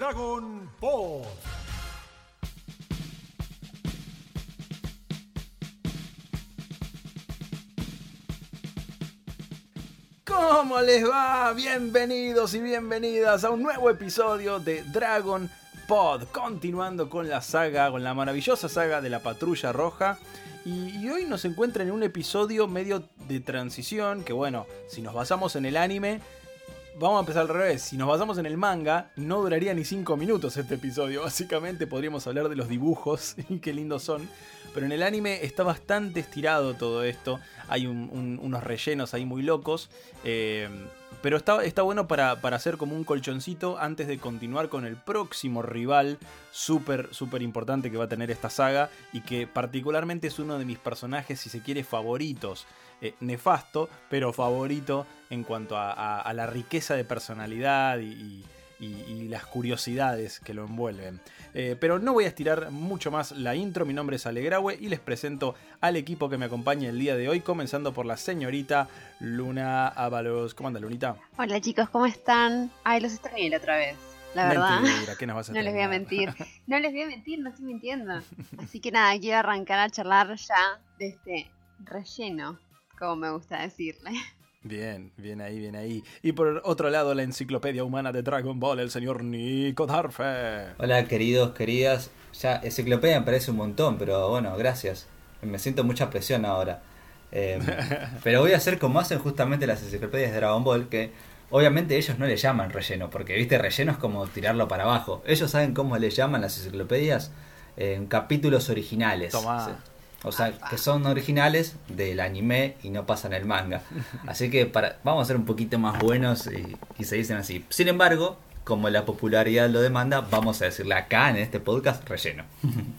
Dragon Ball. ¿Cómo les va? Bienvenidos y bienvenidas a un nuevo episodio de Dragon Pod, continuando con la saga, con la maravillosa saga de la Patrulla Roja. Y, y hoy nos encuentra en un episodio medio de transición, que bueno, si nos basamos en el anime, vamos a empezar al revés. Si nos basamos en el manga, no duraría ni 5 minutos este episodio. Básicamente podríamos hablar de los dibujos y qué lindos son. Pero en el anime está bastante estirado todo esto. Hay un- un- unos rellenos ahí muy locos. eh, pero está, está bueno para, para hacer como un colchoncito antes de continuar con el próximo rival súper, súper importante que va a tener esta saga. Y que particularmente es uno de mis personajes, si se quiere, favoritos. Eh, nefasto, pero favorito en cuanto a, a- a la riqueza de personalidad y, y- y- y las curiosidades que lo envuelven. Eh, pero no voy a estirar mucho más la intro, mi nombre es Alegraue y les presento al equipo que me acompaña el día de hoy, comenzando por la señorita Luna Ábalos. ¿Cómo anda Lunita? Hola chicos, ¿cómo están? Ay, los extrañé la otra vez, la verdad. Mentira, ¿qué nos vas a No les voy a mentir. No les voy a mentir, no estoy mintiendo. Así que nada, quiero arrancar a charlar ya de este relleno, como me gusta decirle. Bien, bien ahí, bien ahí. Y por otro lado, la enciclopedia humana de Dragon Ball, el señor Nico Darfe. Hola queridos, queridas. Ya, enciclopedia me parece un montón, pero bueno, gracias. Me siento mucha presión ahora. Eh, pero voy a hacer como hacen justamente las enciclopedias de Dragon Ball, que obviamente ellos no le llaman relleno, porque viste, relleno es como tirarlo para abajo. Ellos saben cómo le llaman las enciclopedias en capítulos originales. Tomá. O sea, que son originales del anime y no pasan el manga. Así que para, vamos a ser un poquito más buenos y, y se dicen así. Sin embargo, como la popularidad lo demanda, vamos a decirle acá en este podcast relleno.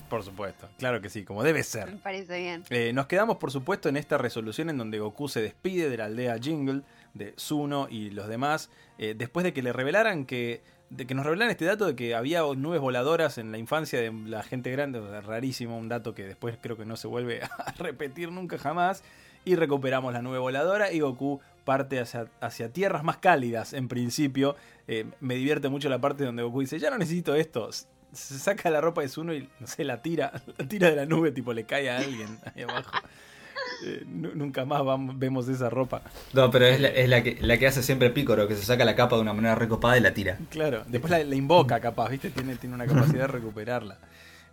Por supuesto, claro que sí, como debe Me ser. parece bien. Eh, nos quedamos, por supuesto, en esta resolución en donde Goku se despide de la aldea Jingle, de Zuno y los demás, eh, después de que le revelaran que. De que nos revelaran este dato de que había nubes voladoras en la infancia de la gente grande, rarísimo, un dato que después creo que no se vuelve a repetir nunca jamás. Y recuperamos la nube voladora y Goku parte hacia, hacia tierras más cálidas en principio. Eh, me divierte mucho la parte donde Goku dice, ya no necesito esto. Se saca la ropa de Zuno y no sé, la tira, la tira de la nube, tipo le cae a alguien ahí abajo. Eh, nu- nunca más vamos- vemos esa ropa. No, pero es, la, es la, que, la que hace siempre Picoro, que se saca la capa de una manera recopada y la tira. Claro, después la, la invoca capaz, ¿viste? Tiene, tiene una capacidad de recuperarla.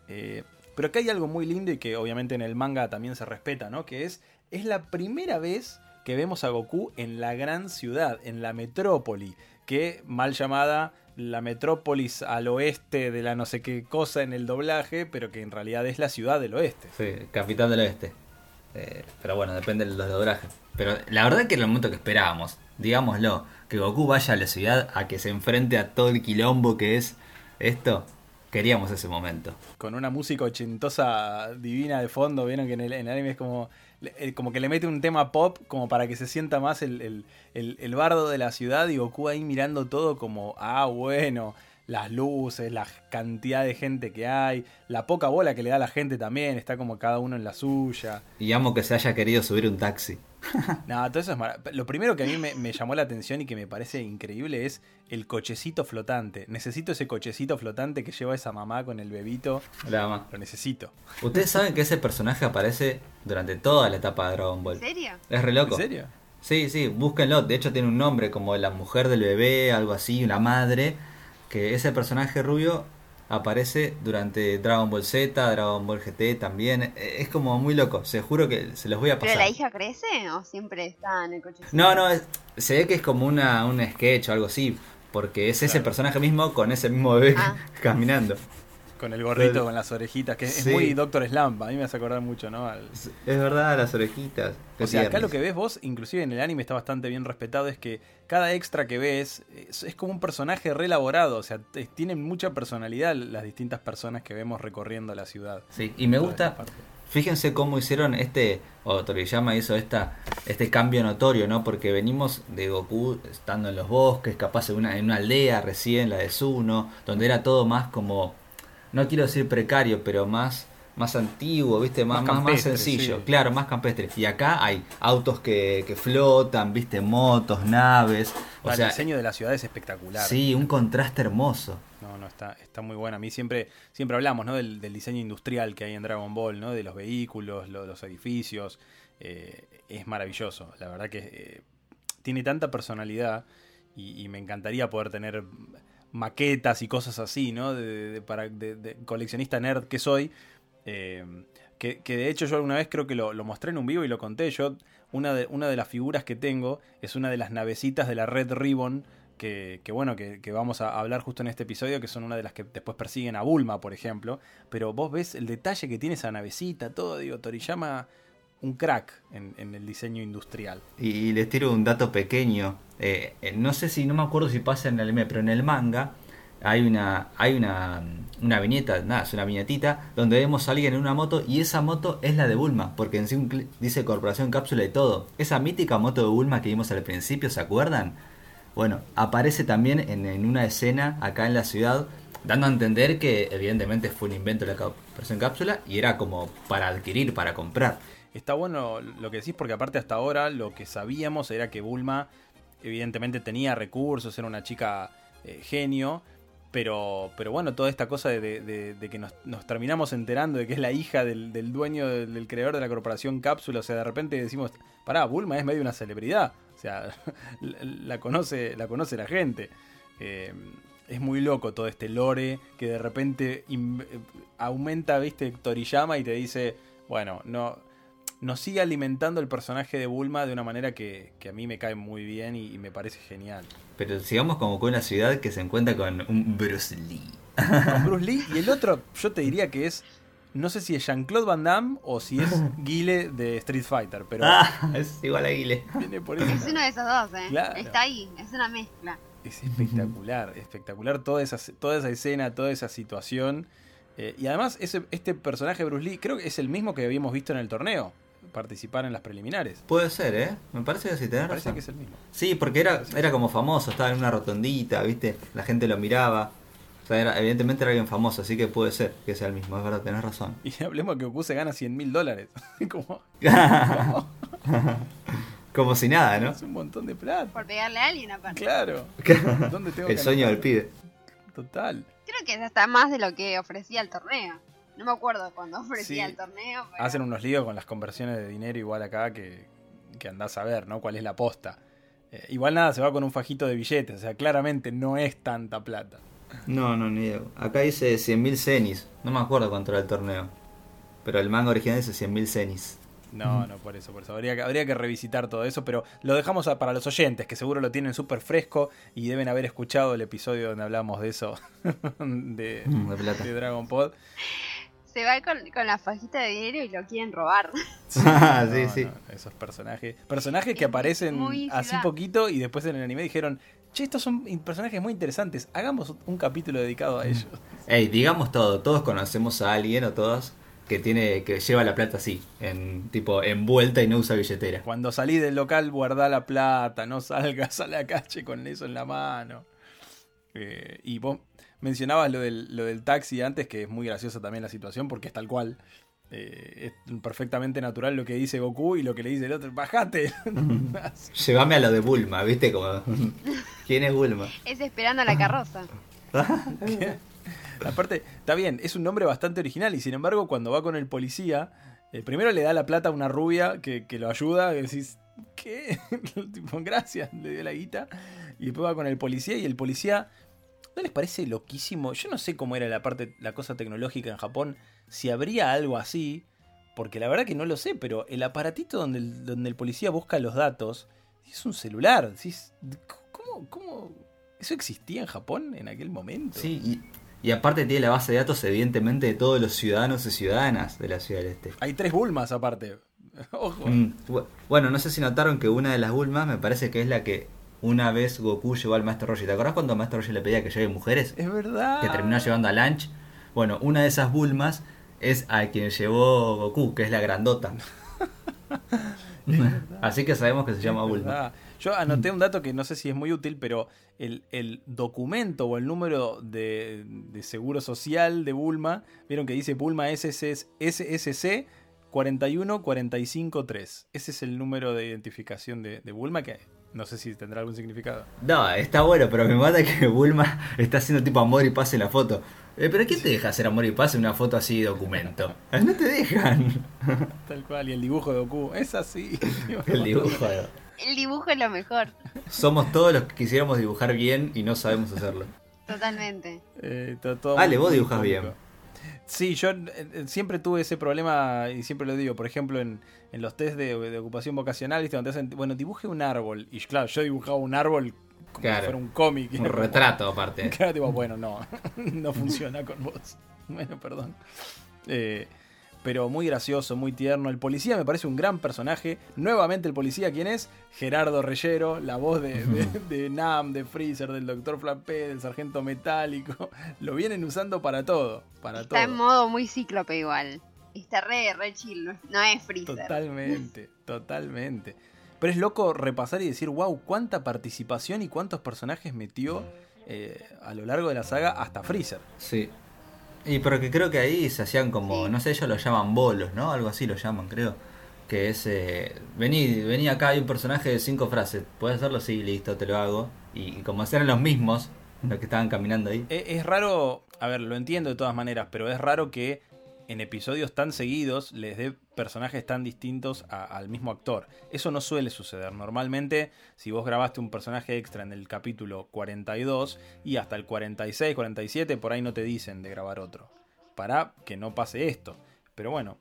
Eh, pero acá hay algo muy lindo y que obviamente en el manga también se respeta, ¿no? Que es, es la primera vez que vemos a Goku en la gran ciudad, en la metrópoli, que mal llamada la metrópolis al oeste de la no sé qué cosa en el doblaje, pero que en realidad es la ciudad del oeste. Sí, Capitán del Oeste. Eh, pero bueno, depende de los doblajes. Pero la verdad que era el momento que esperábamos. Digámoslo, que Goku vaya a la ciudad a que se enfrente a todo el quilombo que es esto. Queríamos ese momento. con una música ochentosa divina de fondo, vieron que en el, en el anime es como, eh, como que le mete un tema pop como para que se sienta más el, el- el- el bardo de la ciudad y Goku ahí mirando todo como, ah, bueno, las luces, la cantidad de gente que hay, la poca bola que le da a la gente también, está como cada uno en la suya. Y amo que se haya querido subir un taxi. No, todo eso es Lo primero que a mí me, me llamó la atención y que me parece increíble es el cochecito flotante. Necesito ese cochecito flotante que lleva esa mamá con el bebito. Nada más. Lo necesito. Ustedes saben que ese personaje aparece durante toda la etapa de Dragon ¿En Ball. serio? Es re loco. ¿En serio? Sí, sí, búsquenlo. De hecho, tiene un nombre como la mujer del bebé, algo así, la madre. Que ese personaje rubio aparece durante Dragon Ball Z, Dragon Ball GT también. Eh, Es como muy loco. Se juro que se los voy a ¿Pero pasar. la hija crece o siempre está en el coche? No, no, es- se ve que es como una, un sketch o algo así. Porque es ese personaje mismo con ese mismo bebé Ah. caminando. Con el gorrito, con las orejitas, que es muy Doctor Slump. A mí me hace acordar mucho, ¿no? Al- Es verdad, las orejitas. O sea, acá lo que ves vos, inclusive en el anime está bastante bien respetado, es que cada extra que ves es, es como un personaje reelaborado. O sea, tienen mucha personalidad las distintas personas que vemos recorriendo la ciudad. Sí, y me gusta. Fíjense cómo hicieron este, o Toriyama hizo esta, este cambio notorio, ¿no? Porque venimos de Goku estando en los bosques, capaz en una, en una aldea recién, la de Zuno, donde era todo más como, no quiero decir precario, pero más, más antiguo, ¿viste? Más, Más sencillo, sí. claro, más campestre. Y acá hay autos que, que flotan, ¿viste? Motos, naves. O Ah, sea, el diseño de la ciudad es espectacular. sí, un contraste hermoso. No, no, está, está muy buena. A mí siempre, siempre hablamos ¿no? del, del diseño industrial que hay en Dragon Ball, ¿no? De los vehículos, lo- los edificios. eh, es maravilloso. La verdad que eh, tiene tanta personalidad y, y me encantaría poder tener maquetas y cosas así, ¿no? De, de- para, de- coleccionista nerd que soy. eh, que, de hecho yo alguna vez creo que lo, lo mostré en un vivo y lo conté. Yo, una de, una de las figuras que tengo es una de las navecitas de la Red Ribbon que, que bueno, que, que vamos a hablar justo en este episodio, que son una de las que después persiguen a Bulma, por ejemplo. Pero vos ves el detalle que tiene esa navecita, todo, digo, Toriyama, un crack en, el diseño industrial. Y les tiro un dato pequeño. Eh, no sé si, no me acuerdo si pasa en el anime, pero en el manga hay una, hay una, una viñeta, nada, es una viñetita, donde vemos a alguien en una moto y esa moto es la de Bulma, porque en sí dice Corporación Cápsula y todo. Esa mítica moto de Bulma que vimos al principio, ¿se acuerdan? Bueno, aparece también en, en una escena acá en la ciudad, dando a entender que evidentemente fue un invento de la Corporación Cápsula y era como para adquirir, para comprar. Está bueno lo que decís, porque aparte hasta ahora lo que sabíamos era que Bulma evidentemente tenía recursos, era una chica eh, genio, pero, pero bueno, toda esta cosa de, que nos, terminamos enterando de que es la hija del, dueño, del, creador de la corporación Cápsula, o sea, de repente decimos, pará, Bulma es medio una celebridad, o sea, la, conoce, la conoce la gente. Eh, es muy loco todo este lore que de repente eh, aumenta, viste, Toriyama y te dice, bueno, no, nos sigue alimentando el personaje de Bulma de una manera que, que a mí me cae muy bien y, y me parece genial. Pero sigamos como con una ciudad que se encuentra con un Bruce Lee. Con Bruce Lee y el otro, yo te diría que es, no sé si es Jean-Claude Van Damme o si es Guile de Street Fighter, pero Ah, es igual a Guile. viene por Es uno de esos dos, ¿eh? Claro. Está ahí, es una mezcla. Es espectacular, espectacular toda esa, toda esa escena, toda esa situación. Eh, y además, ese, este personaje Bruce Lee, creo que es el mismo que habíamos visto en el torneo, participar en las preliminares. Puede ser, ¿eh? Me parece que sí, tenés Me parece razón. que es el mismo. Sí, porque era, era como famoso, estaba en una rotondita, ¿viste? La gente lo miraba. O sea, era- evidentemente era alguien famoso, así que puede ser que sea el mismo, es verdad, tenés razón. Y hablemos que Goku se gana 100 mil dólares. Como, como si nada, ¿no? es un montón de plata. Por pegarle a alguien aparte. Claro. ¿Dónde tengo El que sueño del pibe. Total. Creo que es hasta más de lo que ofrecía el torneo. No me acuerdo cuando ofrecía Sí. el torneo. Pero... Hacen unos líos con las conversiones de dinero igual acá que, que andás a ver, ¿no? ¿Cuál es la posta? Eh, igual nada, se va con un fajito de billetes, o sea, claramente no es tanta plata. No, no, ni idea. Acá dice 100.000 cenis. No me acuerdo cuánto era el torneo. Pero el manga original dice 100.000 cenis. No, no, por eso, por eso. Habría que, habría que revisitar todo eso, pero lo dejamos a- para los oyentes, que seguro lo tienen súper fresco y deben haber escuchado el episodio donde hablamos de eso, de, Mm, de plata. de Dragon Pod. Se va con, con la fajita de dinero y lo quieren robar. Ah, No, sí, sí. no, esos personajes. Personajes que aparecen así poquito y después en el anime dijeron, che, estos son personajes muy interesantes, hagamos un capítulo dedicado a ellos. Ey, digamos todo, todos conocemos a alguien o todas que tiene que lleva la plata así, en tipo envuelta y no usa billetera. Cuando salís del local, guardá la plata, no salgas a la calle con eso en la mano. Eh, y vos mencionabas lo del, lo del taxi antes, que es muy graciosa también la situación, porque es tal cual. Eh, es perfectamente natural lo que dice Goku y lo que le dice el otro, bajate. Llévame a lo de Bulma, ¿viste? Como, ¿Quién es Bulma? Es esperando a la carroza. Aparte, está bien, es un nombre bastante original y sin embargo cuando va con el policía, eh, primero le da la plata a una rubia que, que lo ayuda y decís, ¿qué? tipo, gracias, le dio la guita. Y después va con el policía y el policía, ¿no les parece loquísimo? Yo no sé cómo era la parte, la cosa tecnológica en Japón, si habría algo así, porque la verdad que no lo sé, pero el aparatito donde el, donde el policía busca los datos es un celular. ¿Cómo, cómo eso existía en Japón en aquel momento? Sí, y, y aparte tiene la base de datos evidentemente de todos los ciudadanos y ciudadanas de la ciudad del este. Hay tres Bulmas aparte. Ojo. Mm, bu- Bueno, no sé si notaron que una de las Bulmas me parece que es la que una vez Goku llevó al Maestro Roshi. ¿Te acordás cuando Maestro Roshi le pedía que lleve mujeres? Es verdad. Que terminó llevando a Lunch. Bueno, una de esas Bulmas es a quien llevó Goku, que es la grandota. Así que sabemos que se llama Bulma. Yo anoté un dato que no sé si es muy útil, pero el, el documento o el número de, de seguro social de Bulma, vieron que dice Bulma SSC, SSC 41453. Ese es el número de identificación de, de Bulma, que No sé si tendrá algún significado. No, está bueno, pero me mata que Bulma está haciendo tipo amor y pase la foto. Eh, ¿Pero quién te deja hacer amor y pase una foto así de documento? No te dejan. Tal cual, y el dibujo de Goku es así. El dibujo. El dibujo es lo mejor. Somos todos los que quisiéramos dibujar bien y no sabemos hacerlo. Totalmente. Eh, to- todo Ale, muy- vos cómico. bien. Sí, yo eh, eh, siempre tuve ese problema y siempre lo digo. Por ejemplo, en, en los test de, de ocupación vocacional, ¿viste? Donde te hacen, bueno, dibuje un árbol. Y claro, yo dibujaba un árbol como Claro. si fuera un cómic. Un retrato aparte. Claro, tipo, bueno, no, no funciona con vos. Bueno, perdón. Eh, pero muy gracioso, muy tierno. El policía me parece un gran personaje. Nuevamente el policía, ¿quién es? Gerardo Reyero, la voz de, de, de Nam, de Freezer, del Doctor Flappé, del Sargento Metálico. Lo vienen usando para todo, para Está en todo. modo muy cíclope igual. Está re, re chill, no es, no es Freezer. Totalmente, totalmente. Pero es loco repasar y decir, wow, cuánta participación y cuántos personajes metió eh, a lo largo de la saga hasta Freezer. Sí. Y pero que creo que ahí se hacían como, Sí. no sé, ellos lo llaman bolos, ¿no? Algo así lo llaman, creo. Que es, eh, vení, vení acá, hay un personaje de cinco frases. ¿Puedes hacerlo? Sí, listo, te lo hago. Y, y como eran los mismos, los que estaban caminando ahí. E- Es raro, a ver, lo entiendo de todas maneras, pero es raro que en episodios tan seguidos les dé personajes tan distintos al mismo actor. Eso no suele suceder. Normalmente, si vos grabaste un personaje extra en el capítulo 42 y hasta el 46, 47, por ahí no te dicen de grabar otro. Para que no pase esto. Pero bueno,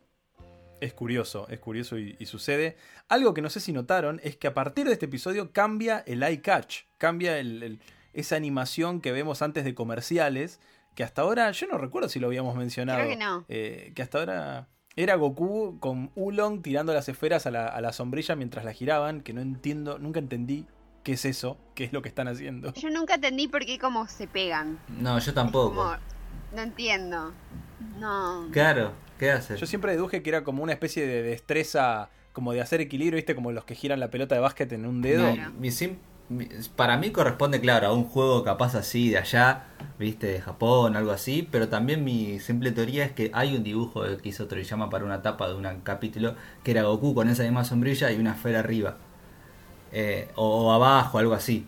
es curioso, es curioso y, sucede. Algo que no sé si notaron es que a partir de este episodio cambia el eye catch, cambia el- esa animación que vemos antes de comerciales, que hasta ahora, yo no recuerdo si lo habíamos mencionado. Creo que no. eh, que hasta ahora era Goku con Ulong tirando las esferas a la, a la sombrilla mientras la giraban, que no entiendo, nunca entendí qué es eso, qué es lo que están haciendo. Yo nunca entendí por qué como se pegan. No, yo tampoco. Como, no entiendo. No. Claro, ¿qué hace? Yo siempre deduje que era como una especie de destreza, como de hacer equilibrio, ¿viste? Como los que giran la pelota de básquet en un dedo. No, mi sim- para mí corresponde, claro, a un juego capaz así de allá, viste, de Japón, algo así, pero también mi simple teoría es que hay un dibujo que hizo Toriyama para una tapa de un capítulo que era Goku con esa misma sombrilla y una esfera arriba. Eh, o, o abajo, algo así.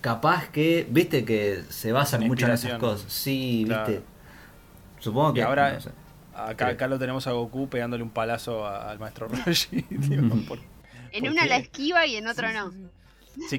Capaz que, viste, que se basan mucho en esas cosas. Sí, Claro. viste. Supongo que... Y ahora, no sé. acá, acá lo tenemos a Goku pegándole un palazo al maestro Roshi. tío, por- En ¿por una qué? la esquiva y en otro no. Sí,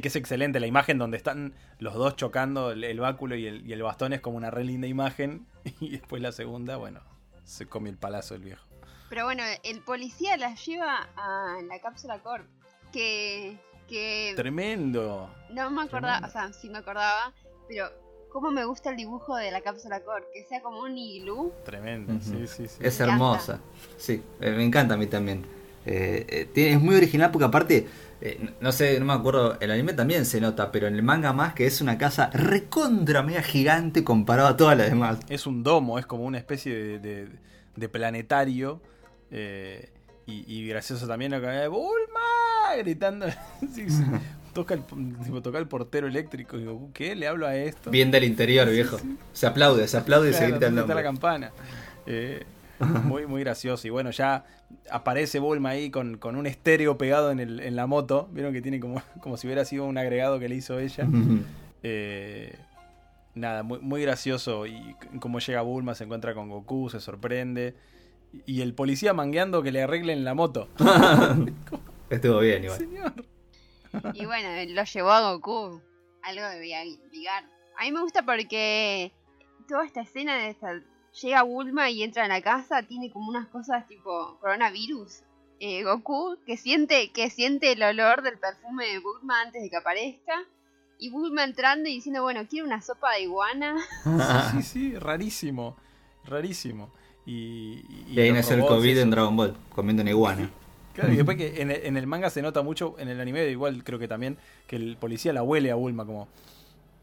que es excelente la imagen donde están los dos chocando el, el báculo y el, y el bastón. Es como una re linda imagen. Y después la segunda, bueno, se come el palazo el viejo. Pero bueno, el policía la lleva a la cápsula Corp. Que. que Tremendo. no me acordaba, tremendo. o sea, sí me acordaba, pero cómo me gusta el dibujo de la cápsula Corp. Que sea como un iglú. Tremendo. Sí, sí, sí. Es Me encanta. hermosa. Sí, eh, me encanta a mí también. Eh, eh, tiene- es muy original porque aparte, eh, no- sé, no me acuerdo, el anime también se nota, pero en el manga más que es una casa recontra mega gigante comparado a todas las demás. Es un domo, es como una especie de, de- de planetario. eh, y, y gracioso también acá de ¡Bulma! gritando. Sí, sí. Toca, el, tipo, toca el portero eléctrico. Y digo, ¿qué? ¿Le hablo a esto? Bien del interior, viejo. Se aplaude, se aplaude y se grita el ¿dónde está la nombre. campana? Eh, muy, muy gracioso. Y bueno, ya aparece Bulma ahí con, con un estéreo pegado en, el, en la moto. Vieron que tiene como, como si hubiera sido un agregado que le hizo ella. Eh, nada, muy, muy gracioso. Y c- cómo llega Bulma, se encuentra con Goku, se sorprende. Y el policía mangueando que le arreglen la moto. Estuvo bien, igual. Señor. Y bueno, lo llevó a Goku. Algo debía ligar. A mí me gusta porque toda esta escena de esta. Llega Bulma y entra en la casa, tiene como unas cosas tipo coronavirus. Eh, Goku que siente, que siente el olor del perfume de Bulma antes de que aparezca. Y Bulma entrando y diciendo, bueno, quiero una sopa de iguana. Sí, sí, sí, rarísimo. Rarísimo. Y, Y ahí nació el COVID en Dragon Ball, comiendo una iguana. Claro, y después que en el, en el manga se nota mucho, en el anime igual creo que también, que el policía la huele a Bulma como...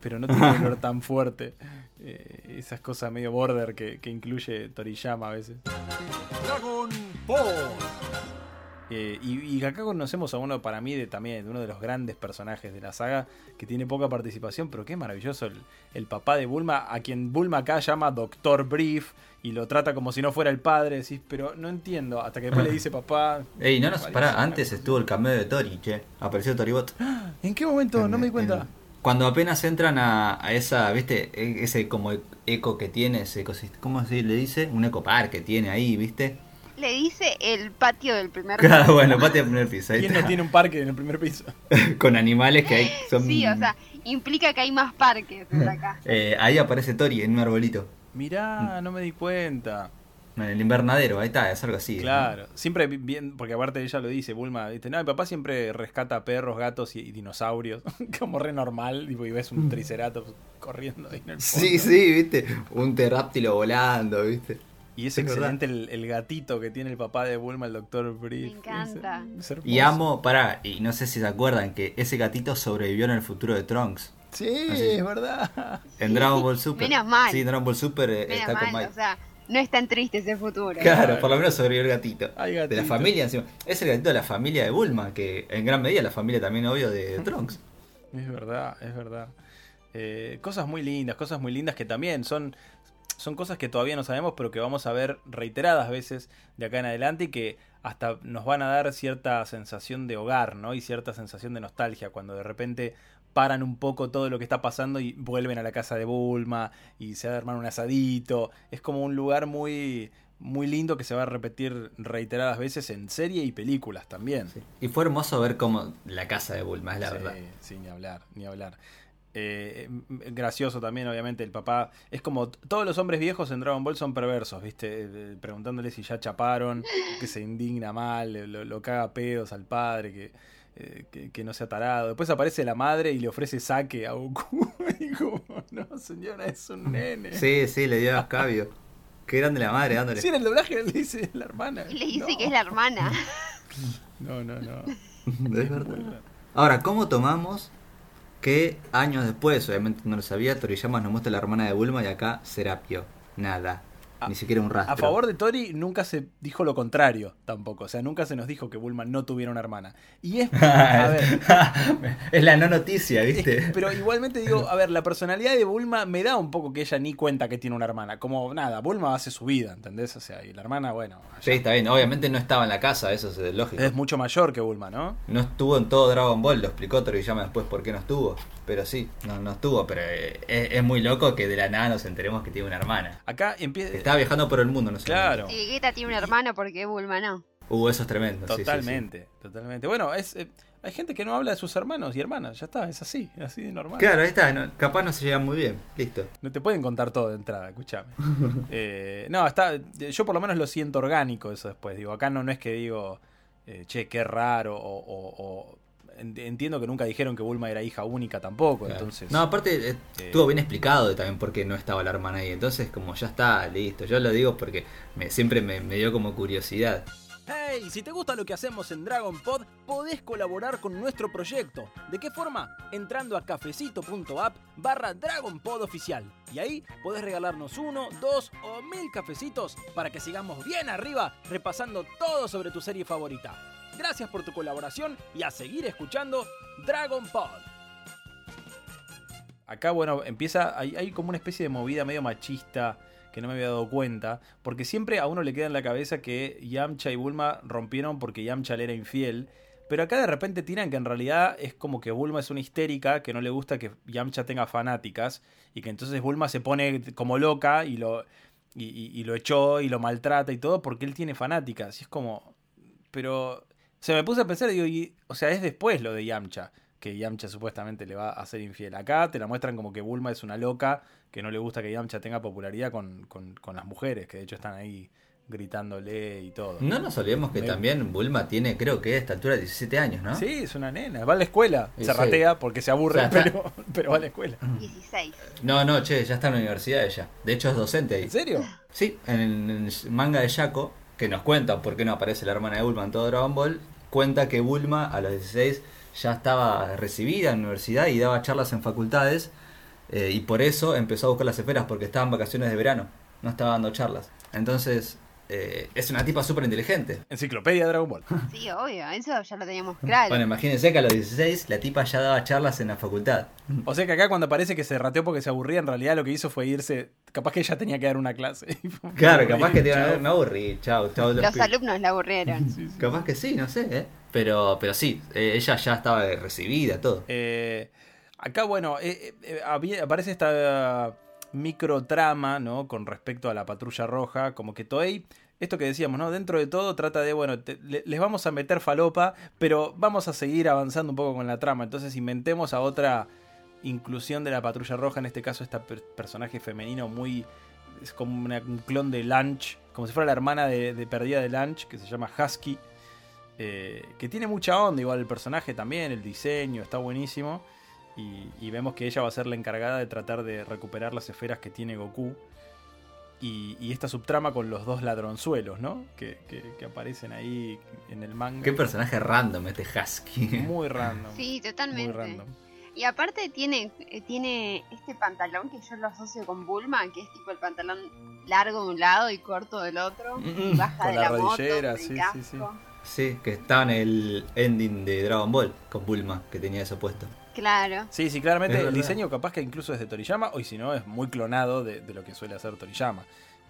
Pero no tiene un olor tan fuerte. Eh, esas cosas medio border que, que incluye Toriyama a veces. Dragon Ball. Eh, y, y acá conocemos a uno, para mí, de, también de uno de los grandes personajes de la saga, que tiene poca participación, pero qué maravilloso el, el papá de Bulma, a quien Bulma acá llama Doctor Brief y lo trata como si no fuera el padre. Decís, pero no entiendo. Hasta que después le dice papá. Ey, no nos pará, antes estuvo el cameo de Tori, che. Apareció Toribot. ¿En qué momento? No me di En- cuenta. en- Cuando apenas entran a, a esa, ¿viste? E- Ese como eco que tiene, ese ecosistema, ¿cómo se le dice? Un ecopark que tiene ahí, ¿viste? Le dice el patio del primer Claro, bueno, patio del primer piso. Ahí ¿Quién no tiene un parque en el primer piso? Con animales que hay. Son, Sí, o sea, implica que hay más parques casa. eh, ahí aparece Tori en un arbolito. Mirá, no me di cuenta. En el invernadero, ahí está, es algo así. ¿no? Claro, siempre bien, porque aparte ella lo dice, Bulma, ¿viste? no, mi papá siempre rescata perros, gatos y, y dinosaurios, como re normal, tipo, y ves un triceratops corriendo ahí en el fondo. Sí, sí, viste. Un terráptilo volando, viste. Y es es excelente el, el gatito que tiene el papá de Bulma, el doctor Brief. Me encanta. Es- es hermoso. Y amo, pará, y no sé si se acuerdan que ese gatito sobrevivió en el futuro de Trunks. Sí, Así. es verdad. En Dragon Ball Super. Menos mal. Sí, en Dragon Ball Super eh, Menos está con Mike. o sea, no es tan triste ese futuro. Claro, por lo menos sobrevivió el gatito. Ay, De la familia encima. Es el gatito de la familia de Bulma, que en gran medida la familia también, obvio, de Trunks. Es verdad, es verdad. Eh, cosas muy lindas, cosas muy lindas que también son, son cosas que todavía no sabemos, pero que vamos a ver reiteradas veces de acá en adelante y que hasta nos van a dar cierta sensación de hogar, ¿no? Y cierta sensación de nostalgia cuando de repente paran un poco todo lo que está pasando y vuelven a la casa de Bulma y se arman un asadito. Es como un lugar muy muy lindo que se va a repetir reiteradas veces en serie y películas también. Y fue hermoso ver cómo la casa de Bulma, es la Sí, verdad. Sí, ni hablar, ni hablar. Eh, gracioso también, obviamente, el papá. Es como todos los hombres viejos en Dragon Ball son perversos, ¿viste? Eh, preguntándole si ya chaparon, que se indigna mal, lo, lo caga pedos al padre, que, eh, que, que no sea tarado. Después aparece la madre y le ofrece saque a Goku. y como, no, señora, es un nene. Sí, sí, le dio a Escabio. Qué grande la madre dándole. Sí, en el doblaje le dice la hermana. Le dice No. que es la hermana. No, no, no. Es verdad. Ahora, ¿cómo tomamos que años después, obviamente no lo sabía, Toriyama nos muestra la hermana de Bulma y acá Serapio? Nada. A- Ni siquiera un rastro. A favor de Tori nunca se dijo lo contrario tampoco. O sea, nunca se nos dijo que Bulma no tuviera una hermana. Y es... A ver, es la no noticia, ¿viste? pero igualmente digo, a ver, la personalidad de Bulma me da un poco que ella ni cuenta que tiene una hermana. Como nada, Bulma hace su vida, ¿entendés? O sea, y la hermana, bueno, allá. Sí, está bien. Obviamente no estaba en la casa, eso es lógico. es mucho mayor que Bulma, ¿no? No estuvo en todo Dragon Ball, lo explicó Toriyama después por qué no estuvo. Pero sí, no, no estuvo. Pero eh, es, es muy loco que de la nada nos enteremos que tiene una hermana. Acá empieza... Estaba viajando por el mundo, no sé. Claro. Si Vegeta tiene un hermano porque Bulma no. Uh, eso es tremendo. sí, sí, sí. Totalmente, totalmente. Bueno, es, eh, hay gente que no habla de sus hermanos y hermanas, ya está, es así, así de normal. Claro, ahí está. no- capaz no se llevan muy bien. Listo. No te pueden contar todo de entrada, escúchame. Eh, no, está. Yo por lo menos lo siento orgánico eso después. Digo, acá no, no es que digo, eh, che, qué raro, o, o- o- Entiendo que nunca dijeron que Bulma era hija única tampoco, Claro. entonces. No, aparte eh, estuvo bien explicado también por qué no estaba la hermana ahí. Entonces, como ya está, listo. Yo lo digo porque me, siempre me, me dio como curiosidad. Hey, si te gusta lo que hacemos en Dragon Pod, podés colaborar con nuestro proyecto. ¿De qué forma? Entrando a cafecito.app barra Dragon Pod oficial. Y ahí podés regalarnos uno, dos o mil cafecitos para que sigamos bien arriba repasando todo sobre tu serie favorita. Gracias por tu colaboración y a seguir escuchando Dragon Pod. Acá, bueno, empieza, hay, como una especie de movida medio machista que no me había dado cuenta, porque siempre a uno le queda en la cabeza que Yamcha y Bulma rompieron porque Yamcha le era infiel, pero acá de repente tiran que en realidad es como que Bulma es una histérica, que no le gusta que Yamcha tenga fanáticas, y que entonces Bulma se pone como loca y lo, y, y- y lo echó y lo maltrata y todo porque él tiene fanáticas, y es como... Pero se me puse a pensar, digo, y, o sea, es después lo de Yamcha, que Yamcha supuestamente le va a ser infiel. Acá te la muestran como que Bulma es una loca, que no le gusta que Yamcha tenga popularidad con, con- con las mujeres, que de hecho están ahí gritándole y todo. No nos olvidemos que Me- también Bulma tiene, creo que a esta altura, 17 años, ¿no? Sí, es una nena, va a la escuela, se sí. ratea porque se aburre, O sea, está- pero, pero va a la escuela. 16. No, no, che, ya está en la universidad ella. De hecho, es docente ahí. ¿En serio? Sí, en el, en el manga de Shaco, que nos cuenta por qué no aparece la hermana de Bulma en todo Dragon Ball, cuenta que Bulma a los 16 ya estaba recibida en la universidad y daba charlas en facultades eh, y por eso empezó a buscar las esferas porque estaba en vacaciones de verano, no estaba dando charlas. Entonces, eh, es una tipa súper inteligente. Enciclopedia de Dragon Ball. Sí, obvio, eso ya lo teníamos claro. Bueno, imagínense que a los 16 la tipa ya daba charlas en la facultad. O sea que acá cuando parece que se rateó porque se aburría, en realidad lo que hizo fue irse. Capaz que ella tenía que dar una clase. Claro, capaz que te Chao. me aburrí, chao, chao. los alumnos la aburrieron. Capaz que sí, no sé, ¿eh? Pero, pero sí, eh, ella ya estaba recibida, todo. Eh, acá, bueno, eh, eh, había- aparece esta micro trama, ¿no? Con respecto a la patrulla roja, como que Toei, esto que decíamos, ¿no? Dentro de todo trata de, bueno, les vamos a meter falopa, pero vamos a seguir avanzando un poco con la trama. Entonces inventemos a otra inclusión de la patrulla roja, en este caso este personaje femenino muy... Es como un clon de Lunch, como si fuera la hermana de, de perdida de Lunch, que se llama Husky. eh, que tiene mucha onda, igual el personaje también, el diseño, está buenísimo. Y, y vemos que ella va a ser la encargada de tratar de recuperar las esferas que tiene Goku. Y, y esta subtrama con los dos ladronzuelos, ¿no? Que, que- que aparecen ahí en el manga. Qué personaje random este Husky. Muy random. Sí, muy totalmente. random. Y aparte tiene, eh, tiene este pantalón que yo lo asocio con Bulma, que es tipo el pantalón largo de un lado y corto del otro. Mm, Y baja con de la la, moto, rodillera, el sí, sí, sí. Sí, que estaba en el ending de Dragon Ball con Bulma, que tenía eso puesto. Claro. Sí, sí, claramente el diseño capaz que incluso es de Toriyama, o si no, es muy clonado de, de lo que suele hacer Toriyama.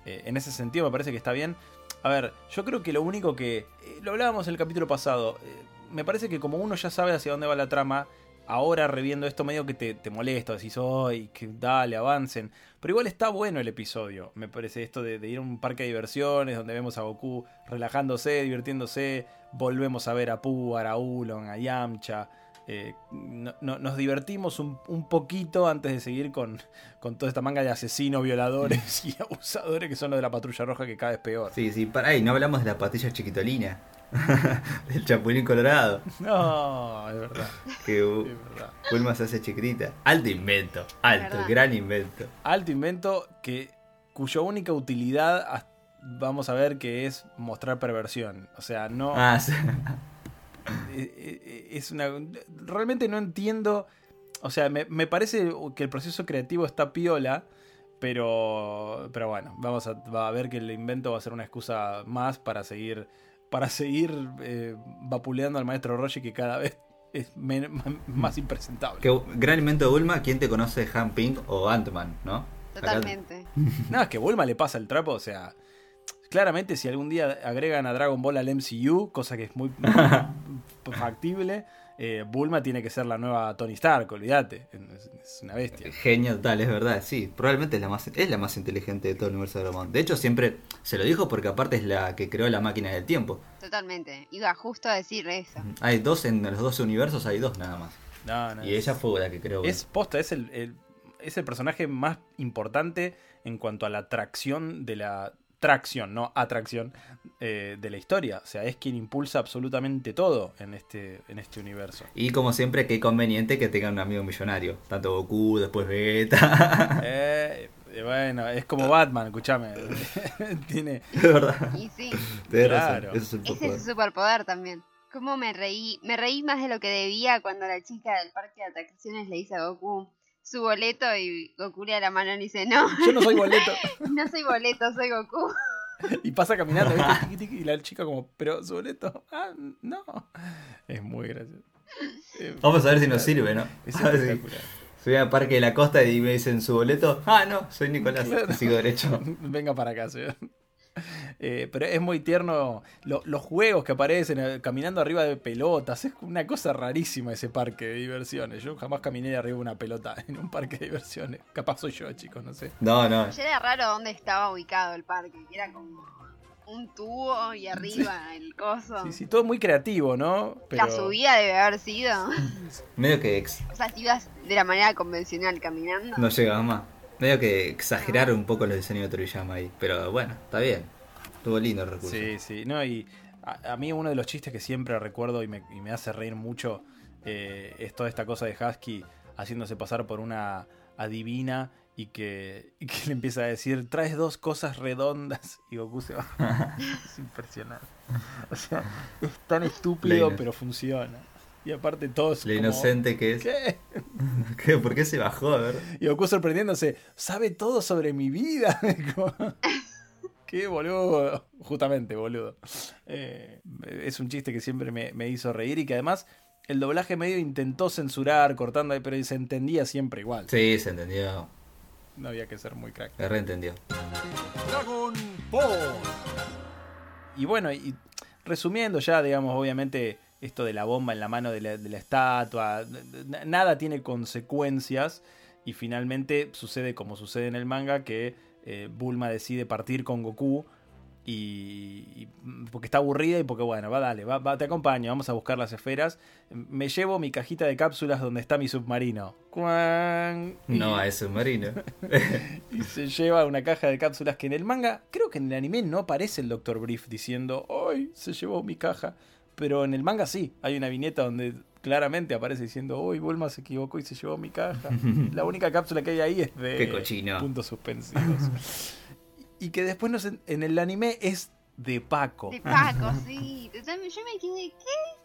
Eh, en ese sentido me parece que está bien. A ver, yo creo que lo único que... eh, lo hablábamos en el capítulo pasado. eh, me parece que como uno ya sabe hacia dónde va la trama, ahora reviendo esto medio que te, te molesta, decís, ¡ay, que dale, avancen! Pero igual está bueno el episodio, me parece esto de, de ir a un parque de diversiones donde vemos a Goku relajándose, divirtiéndose, volvemos a ver a Pooh, a Raúlon, a Yamcha, eh, no- no- nos divertimos un, un poquito antes de seguir con, con toda esta manga de asesinos, violadores y abusadores que son los de la patrulla roja que cada vez peor. Sí, sí, para ahí, no hablamos de la patilla chiquitolina. del chapulín colorado. No, es verdad, Que uh. Bulma se hace chiquitita. Alto invento, alto, gran invento. Alto invento que cuya única utilidad vamos a ver que es mostrar perversión. O sea, no Ah, sí. eh, eh, es una realmente no entiendo, o sea, me, me parece que el proceso creativo está piola, pero pero bueno, vamos a, va a ver que el invento va a ser una excusa más para seguir para seguir eh, vapuleando al maestro Roshi que cada vez es men- más impresentable. Que gran invento de Bulma, ¿quién te conoce Han Ping o Ant-Man, no? Acá- Totalmente. No, es que Bulma le pasa el trapo, o sea, claramente si algún día agregan a Dragon Ball al MCU, cosa que es muy factible, eh, Bulma tiene que ser la nueva Tony Stark, olvídate, es, es una bestia. Genio total, es verdad, sí. Probablemente es la más es la más inteligente de todo el universo de Dragon Ball. De hecho, siempre se lo dijo porque aparte es la que creó la máquina del tiempo. Totalmente. Iba justo a decir eso. Hay dos en los 12 universos, hay dos nada más. No, no, Y ella fue la que creó. es posta, es el, el- es el personaje más importante en cuanto a la atracción de la tracción, no atracción eh, de la historia. O sea, es quien impulsa absolutamente todo en este, en este universo. Y como siempre, qué conveniente que tengan un amigo millonario. Tanto Goku, después Vegeta. Eh, bueno, es como Batman, escúchame. Tiene. es verdad. Y sí, Claro. razón. Es un ese es su superpoder también. ¿Cómo me reí? Me reí más de lo que debía cuando la chica del parque de atracciones le dice a Goku su boleto y Goku le da la mano y dice, no, Yo no soy boleto. no soy boleto, soy Goku. Y pasa caminando, ¿viste? Y la chica como, pero su boleto. Ah, no. Es muy gracioso. Vamos a ver si nos sirve, ¿no? Es A ver si- espectacular. Soy al Parque de la Costa y me dicen su boleto. Ah, no, soy Nicolás. Claro. Sigo derecho. Venga para acá, señor. Eh, pero es muy tierno lo- los juegos que aparecen eh, caminando arriba de pelotas. Es una cosa rarísima ese parque de diversiones. Yo jamás caminé arriba de una pelota en un parque de diversiones. Capaz soy yo, chicos, no sé. No, no. Ya era raro dónde estaba ubicado el parque, que era como un tubo y arriba el coso. Sí, sí, todo muy creativo, ¿no? Pero... La subida debe haber sido. Medio que ex- O sea, si ibas de la manera convencional caminando. no llega más. Medio que exageraron un poco los diseños de Toriyama ahí. Pero bueno, está bien. Estuvo lindo el recurso. Sí, sí, no, y a, a mí uno de los chistes que siempre recuerdo y me, y me hace reír mucho eh, es toda esta cosa de Husky haciéndose pasar por una adivina y que, y que le empieza a decir, traes dos cosas redondas y Goku se va. es impresionante. O sea, es tan estúpido pero funciona. Y aparte todos... Lo como, inocente que es. ¿Qué? ¿Qué? ¿Por qué se bajó? A ver. Y Goku sorprendiéndose, sabe todo sobre mi vida. Qué boludo. Justamente, boludo. Eh, es un chiste que siempre me, me hizo reír y que además el doblaje medio intentó censurar, cortando ahí, pero se entendía siempre igual. Sí, se entendió. No había que ser muy crack. Se reentendió. Dragon Ball. Y bueno, y resumiendo ya, digamos, obviamente esto de la bomba en la mano de la, de la estatua, nada tiene consecuencias y finalmente sucede como sucede en el manga que eh, Bulma decide partir con Goku y, y- porque está aburrida y porque bueno, va dale, va, va, te acompaño, vamos a buscar las esferas. Me llevo mi cajita de cápsulas donde está mi submarino. Cuan. Y- No, es submarino. y se lleva una caja de cápsulas que en el manga, creo que en el anime no aparece el Dr. Brief diciendo, ¡Ay! Se llevó mi caja. Pero en el manga sí, hay una viñeta donde claramente aparece diciendo, ¡Uy! Bulma se equivocó y se llevó mi caja. La única cápsula que hay ahí es de puntos suspensivos. y que después no sé, en el anime es de Paco. De Paco, sí. Yo me quedé, ¿qué?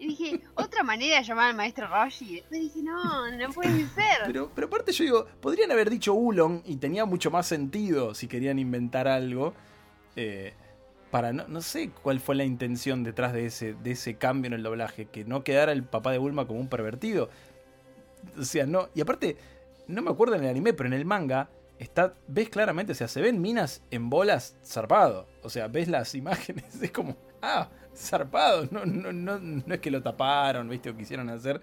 Y dije, otra manera de llamar al maestro Roshi. Después dije, no, no puede ser. Pero, pero aparte yo digo, podrían haber dicho Ulon y tenía mucho más sentido si querían inventar algo. eh, para no, no sé cuál fue la intención detrás de ese, de ese cambio en el doblaje, que no quedara el papá de Bulma como un pervertido. O sea, no. Y aparte, no me acuerdo en el anime, pero en el manga está, ves claramente, o sea, se ven minas en bolas zarpado. O sea, ves las imágenes, es como, ah, zarpado. No, no, no, no es que lo taparon, viste, o quisieron hacer.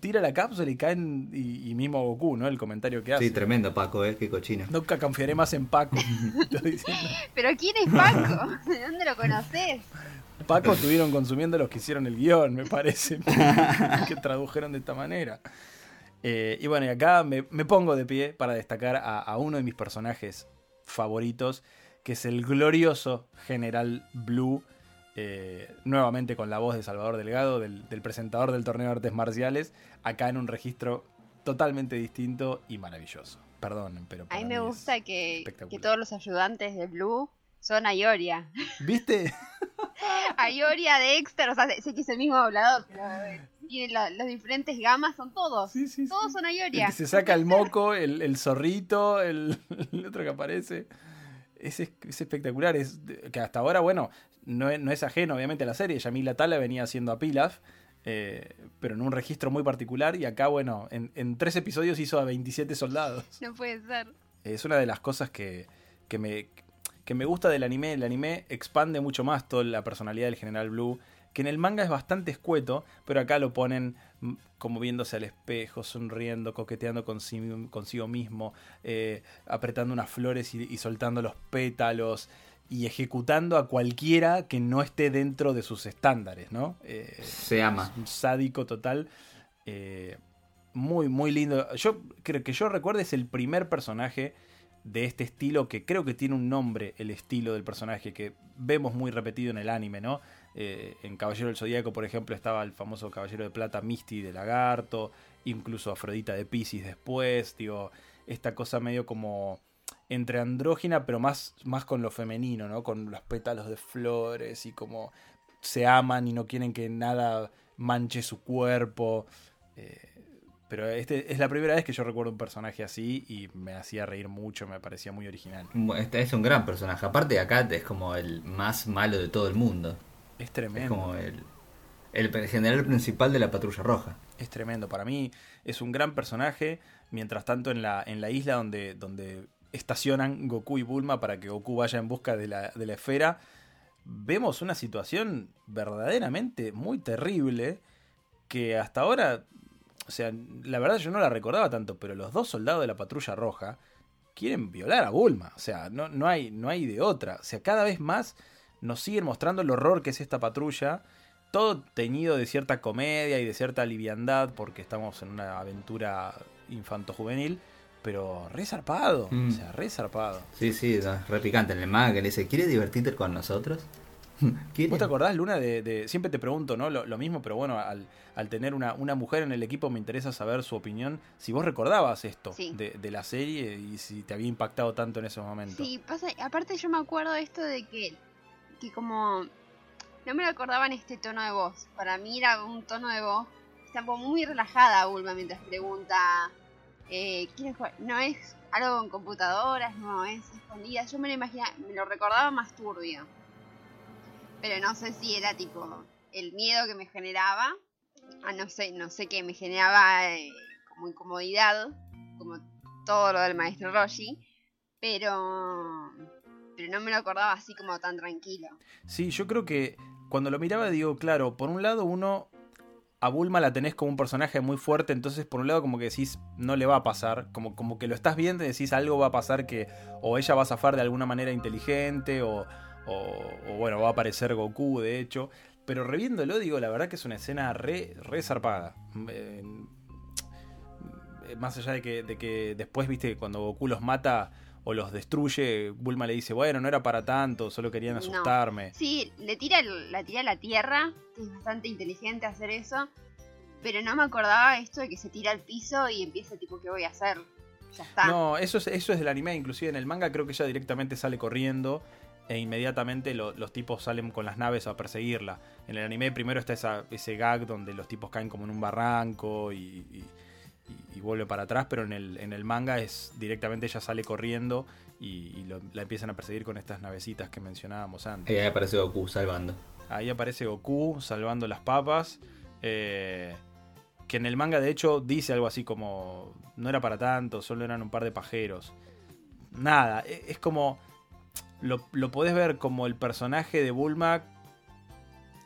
Tira la cápsula y caen, y, y mismo Goku, ¿no? El comentario que hace. Sí, tremendo Paco, eh, qué cochino. Nunca confiaré más en Paco. Pero ¿quién es Paco? ¿De dónde lo conoces? Paco estuvieron consumiendo los que hicieron el guion, me parece, que tradujeron de esta manera. Eh, y bueno, y acá me, me pongo de pie para destacar a, a uno de mis personajes favoritos, que es el glorioso General Blue, eh, nuevamente con la voz de Salvador Delgado, del, del presentador del torneo de artes marciales, acá en un registro totalmente distinto y maravilloso. Perdón, pero... A mí me gusta que, que todos los ayudantes de Blue son Ayoria. ¿Viste? Ayoria, Dexter, o sea, sé que es el mismo hablador, pero tiene la- las diferentes gamas, son todos. Sí, sí, sí. Todos son El Ayoria. que se saca el moco, el, el zorrito, el, el otro que aparece. Es, es- es espectacular. Es, que hasta ahora, bueno, no es, no es ajeno obviamente a la serie. Yamila Tala venía haciendo a Pilaf, eh, pero en un registro muy particular. Y acá, bueno, en, en tres episodios hizo a 27 soldados. No puede ser. Es una de las cosas que, que me, que me gusta del anime. El anime expande mucho más toda la personalidad del General Blue. Que en el manga es bastante escueto, pero acá lo ponen como viéndose al espejo, sonriendo, coqueteando consigo, consigo mismo, eh, apretando unas flores y, y soltando los pétalos y ejecutando a cualquiera que no esté dentro de sus estándares, ¿no? Eh, Se ama. es un sádico total. eh, muy, muy lindo. Yo creo que yo recuerdo es el primer personaje de este estilo que creo que tiene un nombre, el estilo del personaje, que vemos muy repetido en el anime, ¿no? Eh, en Caballero del Zodíaco, por ejemplo, estaba el famoso Caballero de Plata Misty de Lagarto, incluso Afrodita de Pisces después, digo, esta cosa medio como entre andrógina, pero más, más con lo femenino, ¿no? Con los pétalos de flores y como se aman y no quieren que nada manche su cuerpo. Eh, pero este es la primera vez que yo recuerdo un personaje así y me hacía reír mucho, me parecía muy original. Este es un gran personaje. Aparte de acá es como el más malo de todo el mundo. Es Es tremendo. como el, el general principal de la patrulla roja. Es tremendo. Para mí es un gran personaje. Mientras tanto, en la, en la isla donde, donde estacionan Goku y Bulma para que Goku vaya en busca de la, de la esfera, vemos una situación verdaderamente muy terrible que hasta ahora, o sea, la verdad yo no la recordaba tanto, pero los dos soldados de la patrulla roja quieren violar a Bulma. O sea, no, no, hay, no hay de otra. O sea, cada vez más nos siguen mostrando el horror que es esta patrulla todo teñido de cierta comedia y de cierta liviandad, porque estamos en una aventura infanto-juvenil, pero re zarpado, Mm. o sea, re zarpado. Sí, sí, re picante. En el manga que le dice, ¿quieres divertirte con nosotros? ¿Quieres? ¿Vos te acordás, Luna, de, de- siempre te pregunto, ¿no? Lo, lo mismo, pero bueno, al, al tener una, una mujer en el equipo me interesa saber su opinión, si vos recordabas esto Sí. de, de la serie y si te había impactado tanto en ese momento. Sí, pasa, aparte yo me acuerdo de esto de que, que como no me lo acordaba en este tono de voz. Para mí era un tono de voz, está muy relajada Bulma mientras pregunta, eh, ¿quieren jugar? No es algo con computadoras, no, es escondida. Yo me lo imaginaba, me lo recordaba más turbio. Pero no sé si era tipo el miedo que me generaba. Ah, no sé, no sé qué me generaba eh, como incomodidad, como todo lo del maestro Roshi. Pero pero no me lo acordaba así como tan tranquilo. Sí, yo creo que cuando lo miraba digo, claro, por un lado uno a Bulma la tenés como un personaje muy fuerte, entonces por un lado como que decís, no le va a pasar, como, como que lo estás viendo y decís algo va a pasar que o ella va a zafar de alguna manera inteligente o, o, bueno, va a aparecer Goku de hecho, pero reviéndolo digo, la verdad que es una escena re, re zarpada. Eh, más allá de que, de que después, viste, cuando Goku los mata o los destruye, Bulma le dice, bueno, no era para tanto, solo querían asustarme. Sí, le tira la tira a la tierra, es bastante inteligente hacer eso, pero no me acordaba esto de que se tira al piso y empieza tipo, ¿qué voy a hacer? Ya está. No, eso es, eso es del anime, inclusive en el manga creo que ella directamente sale corriendo e inmediatamente los tipos salen con las naves a perseguirla. En el anime primero está esa, ese gag donde los tipos caen como en un barranco y y, vuelve para atrás, pero en el, en el manga es directamente ella sale corriendo y, la empiezan a perseguir con estas navecitas que mencionábamos antes. ahí aparece Goku salvando. Ahí aparece Goku salvando las papas. Eh, que en el manga de hecho dice algo así como no era para tanto, solo eran un par de pajeros. Nada, e, es como lo, lo podés ver como el personaje de Bulma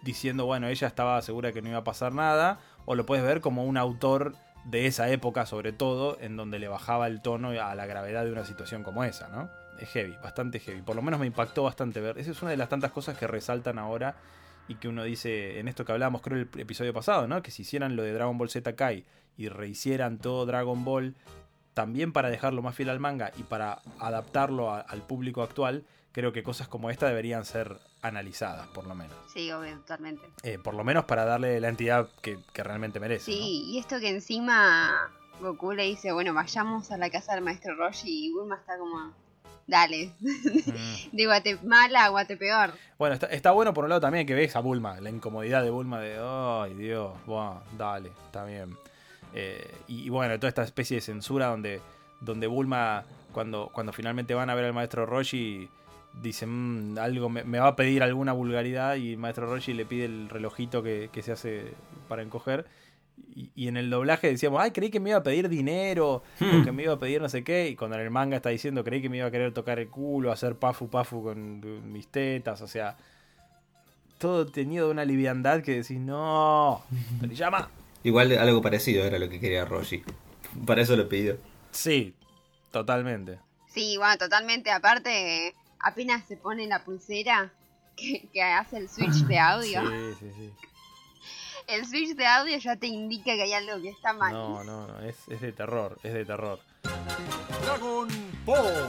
diciendo, bueno, ella estaba segura que no iba a pasar nada, o lo puedes ver como un autor de esa época sobre todo, en donde le bajaba el tono a la gravedad de una situación como esa, ¿no? Es heavy, bastante heavy. Por lo menos me impactó bastante ver. Esa es una de las tantas cosas que resaltan ahora y que uno dice en esto que hablábamos creo el episodio pasado, ¿no? Que si hicieran lo de Dragon Ball Z Kai y rehicieran todo Dragon Ball también para dejarlo más fiel al manga y para adaptarlo al público actual, creo que cosas como esta deberían ser analizadas, por lo menos. Sí, obvio, totalmente. Eh, por lo menos para darle la entidad que, realmente merece. Sí, y esto que encima Goku le dice, bueno, vayamos a la casa del maestro Roshi y Bulma está como, dale, mm. de Guatemala a Guatepeor. Bueno, está, bueno por un lado también que ves a Bulma, la incomodidad de Bulma de, ay Dios, bueno, dale, está bien. Eh, y, bueno, toda esta especie de censura donde, donde Bulma, cuando, cuando finalmente van a ver al maestro Roshi dice, mm, algo me, va a pedir alguna vulgaridad y el maestro Roshi le pide el relojito que, se hace para encoger. Y, en el doblaje decíamos, ay, creí que me iba a pedir dinero, hmm. que me iba a pedir no sé qué. Y cuando en el manga está diciendo, creí que me iba a querer tocar el culo, hacer pafu pafu con mis tetas, o sea, todo tenido una liviandad que decís, no, te llama. Igual algo parecido era lo que quería Roshi. Para eso lo pidió. Sí, totalmente. Sí, bueno, totalmente. Aparte, apenas se pone la pulsera que, hace el switch de audio. Sí, sí, sí. El switch de audio ya te indica que hay algo que está mal. No, no, no, es, de terror, es de terror. Dragon Ball.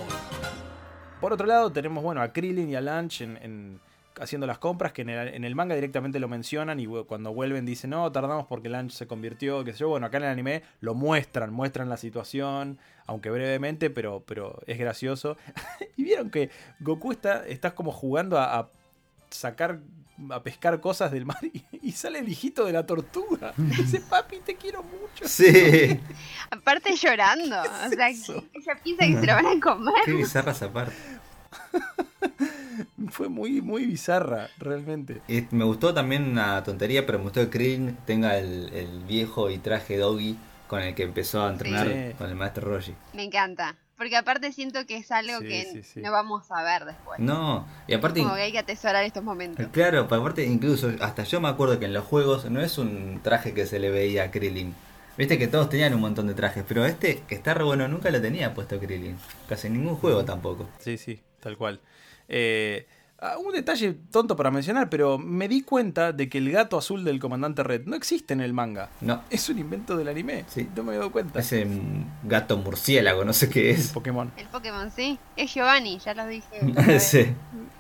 Por otro lado, tenemos bueno a Krillin y a Lunch en haciendo las compras, que en el, manga directamente lo mencionan y cuando vuelven dicen, no, tardamos porque Lunch se convirtió, qué sé yo. Bueno, acá en el anime lo muestran, muestran la situación, aunque brevemente, pero, pero es gracioso. y vieron que Goku está, está como jugando a, sacar, a pescar cosas del mar y, sale el hijito de la tortuga. Dice, papi, te quiero mucho. Sí. Aparte llorando. O sea, ella piensa que se lo van a comer. Qué bizarra esa parte. Fue muy, muy bizarra, realmente. Y me gustó también una tontería, pero me gustó que Krillin tenga el, viejo y traje doggy con el que empezó a entrenar con el maestro Roshi. Me encanta. Porque aparte siento que es algo que no vamos a ver después. No, y aparte... Como que hay que atesorar estos momentos. Claro, aparte incluso hasta yo me acuerdo que en los juegos no es un traje que se le veía a Krillin. Viste que todos tenían un montón de trajes, pero este, que está re bueno, nunca lo tenía puesto Krillin. Casi en ningún juego tampoco. Sí, sí, tal cual. Eh, ah, un detalle tonto para mencionar, pero me di cuenta de que el gato azul del comandante Red no existe en el manga. No. Es un invento del anime. Sí. No me había dado cuenta. Ese gato murciélago, no sé qué es. Pokémon. El Pokémon, sí. Es Giovanni, ya lo dije. sí.